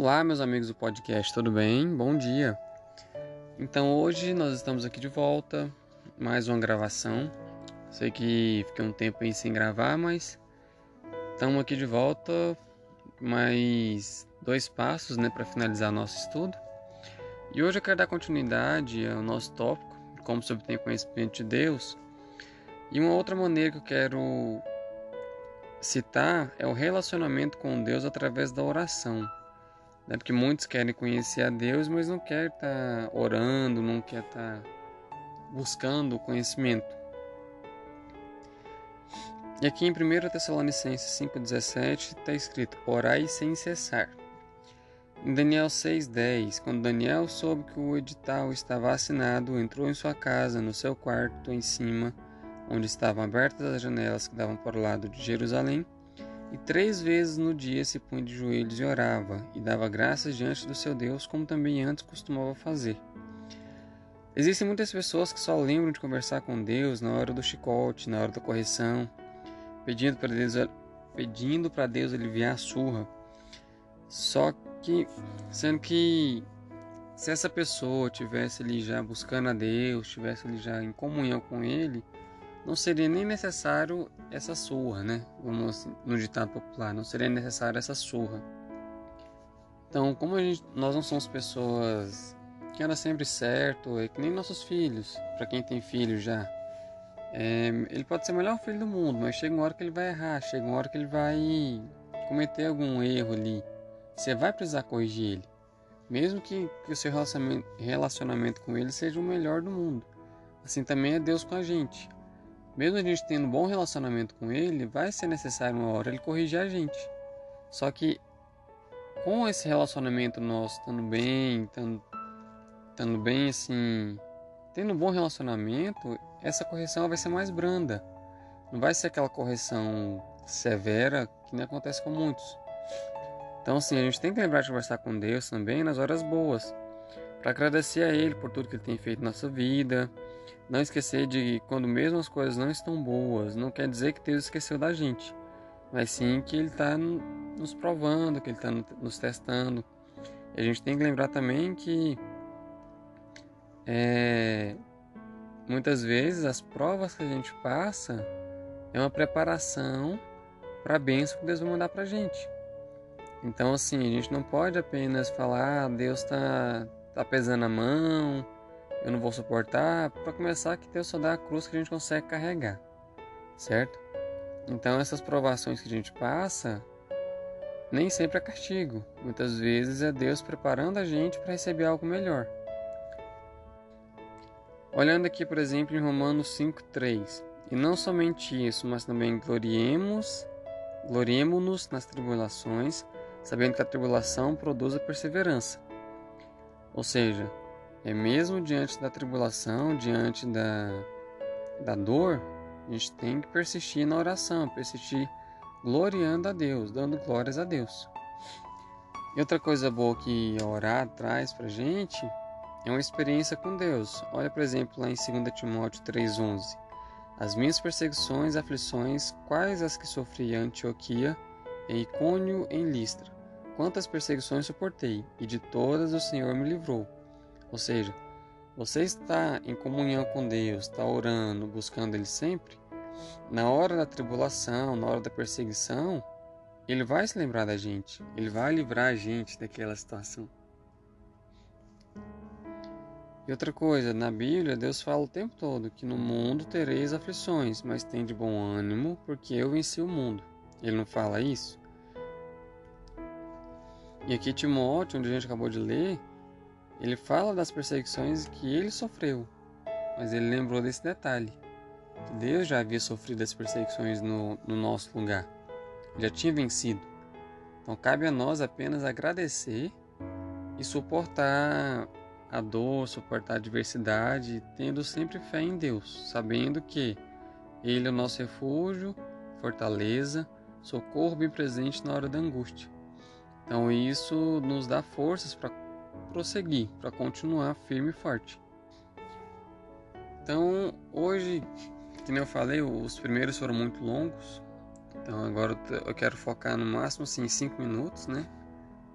Olá, meus amigos do podcast, tudo bem? Bom dia. Então, hoje nós estamos aqui de volta, mais uma gravação. Sei que fiquei um tempo aí sem gravar, mas estamos aqui de volta, mais dois passos, né, para finalizar nosso estudo. E hoje eu quero dar continuidade ao nosso tópico, como se obter conhecimento de Deus. E uma outra maneira que eu quero citar é o relacionamento com Deus através da oração. Né? Porque muitos querem conhecer a Deus, mas não querem estar tá orando, não quer estar tá buscando o conhecimento. E aqui em 1 Tessalonicenses 5,17 está escrito: Orai sem cessar. Em Daniel 6,10, quando Daniel soube que o edital estava assinado, entrou em sua casa, no seu quarto em cima, onde estavam abertas as janelas que davam para o lado de Jerusalém, e três vezes no dia se punha de joelhos e orava, e dava graças diante do seu Deus, como também antes costumava fazer. Existem muitas pessoas que só lembram de conversar com Deus na hora do chicote, na hora da correção, pedindo para Deus, pedindo para Deus aliviar a surra. Só que, sendo que se essa pessoa tivesse ali já buscando a Deus, tivesse ali já em comunhão com Ele, não seria nem necessário essa surra, né? Vamos assim, no ditado popular, não seria necessário essa surra. Então, como gente, nós não somos pessoas que andam sempre certo, é que nem nossos filhos, para quem tem filho já. É, ele pode ser o melhor filho do mundo, mas chega uma hora que ele vai errar, chega uma hora que ele vai cometer algum erro ali. Você vai precisar corrigir ele, mesmo que, que o seu relacionamento, relacionamento com ele seja o melhor do mundo. Assim também é Deus com a gente. Mesmo a gente tendo um bom relacionamento com ele, vai ser necessário uma hora ele corrigir a gente. Só que com esse relacionamento nosso estando bem, estando, bem assim, tendo um bom relacionamento, essa correção vai ser mais branda. Não vai ser aquela correção severa que nem acontece com muitos. Então, assim, a gente tem que lembrar de conversar com Deus também nas horas boas, para agradecer a Ele por tudo que Ele tem feito na nossa vida, não esquecer de quando mesmo as coisas não estão boas, não quer dizer que Deus esqueceu da gente, mas sim que Ele está nos provando, que Ele está nos testando. E a gente tem que lembrar também que é, muitas vezes as provas que a gente passa é uma preparação para a bênção que Deus vai mandar para a gente. Então, assim, a gente não pode apenas falar, ah, Deus está tá pesando a mão, eu não vou suportar, para começar que Deus só dá a cruz que a gente consegue carregar, certo? Então essas provações que a gente passa, nem sempre é castigo, muitas vezes é Deus preparando a gente para receber algo melhor. Olhando aqui, por exemplo, em Romanos 5:3, e não somente isso, mas também gloriemos, gloriemo-nos nas tribulações, sabendo que a tribulação produz a perseverança. Ou seja, é mesmo diante da tribulação, diante da, da dor, a gente tem que persistir na oração, persistir gloriando a Deus, dando glórias a Deus. E outra coisa boa que orar traz pra gente é uma experiência com Deus. Olha, por exemplo, lá em 2 Timóteo 3,11. As minhas perseguições aflições, quais as que sofri em Antioquia, em Icônio, em Listra. Quantas perseguições suportei, e de todas o Senhor me livrou. Ou seja, você está em comunhão com Deus, está orando, buscando Ele sempre, na hora da tribulação, na hora da perseguição, Ele vai se lembrar da gente, Ele vai livrar a gente daquela situação. E outra coisa, na Bíblia, Deus fala o tempo todo que no mundo tereis aflições, mas tem de bom ânimo, porque eu venci o mundo. Ele não fala isso? E aqui Timóteo, onde a gente acabou de ler, ele fala das perseguições que ele sofreu, mas ele lembrou desse detalhe. Que Deus já havia sofrido as perseguições no, no nosso lugar, já tinha vencido. Então cabe a nós apenas agradecer e suportar a dor, suportar a adversidade, tendo sempre fé em Deus, sabendo que Ele é o nosso refúgio, fortaleza, socorro bem presente na hora da angústia. Então isso nos dá forças para prosseguir, para continuar firme e forte. Então, hoje, como eu falei, os primeiros foram muito longos. Então, agora eu quero focar no máximo assim, 5 minutos, né?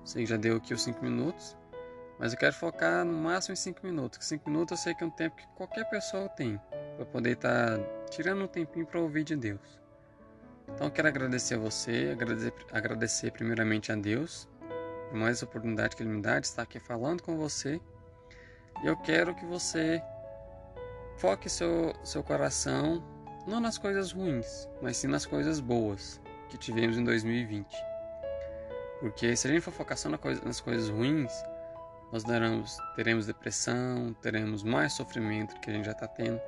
Sei que já deu aqui os 5 minutos, mas eu quero focar no máximo em 5 minutos. Que 5 minutos eu sei que é um tempo que qualquer pessoa tem para poder estar tá tirando um tempinho para ouvir de Deus. Então eu quero agradecer a você, agradecer, agradecer primeiramente a Deus mais oportunidade que Ele me dá de estar aqui falando com você. E eu quero que você foque seu, seu coração não nas coisas ruins, mas sim nas coisas boas que tivemos em 2020. Porque se a gente for focar só nas coisas ruins, nós daremos, teremos depressão, teremos mais sofrimento que a gente já está tendo.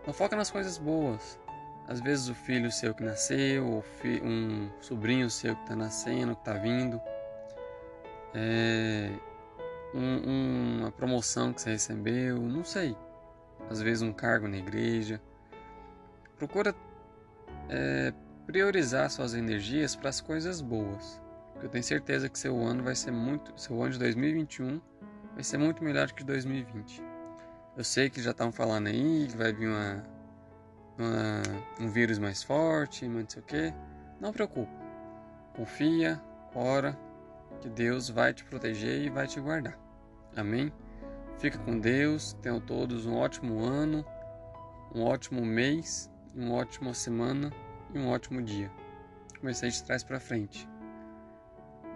Então foca nas coisas boas. Às vezes o filho seu que nasceu, um sobrinho seu que está nascendo, que está vindo, é, um, uma promoção que você recebeu, não sei. Às vezes um cargo na igreja. Procura é, priorizar suas energias para as coisas boas. Eu tenho certeza que seu ano vai ser muito, seu ano de 2021 vai ser muito melhor que 2020. Eu sei que já estavam falando aí que vai vir uma, uma, um vírus mais forte, mas não sei o. Não preocupe. Confia, ora, que Deus vai te proteger e vai te guardar. Amém? Fica com Deus, tenham todos um ótimo ano, um ótimo mês, uma ótima semana e um ótimo dia. Comecei de trás para frente.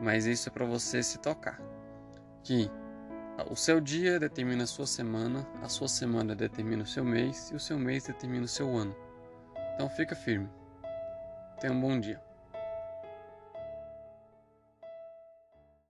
Mas isso é para você se tocar. Que o seu dia determina a sua semana, a sua semana determina o seu mês e o seu mês determina o seu ano. Então fica firme. Tenha um bom dia.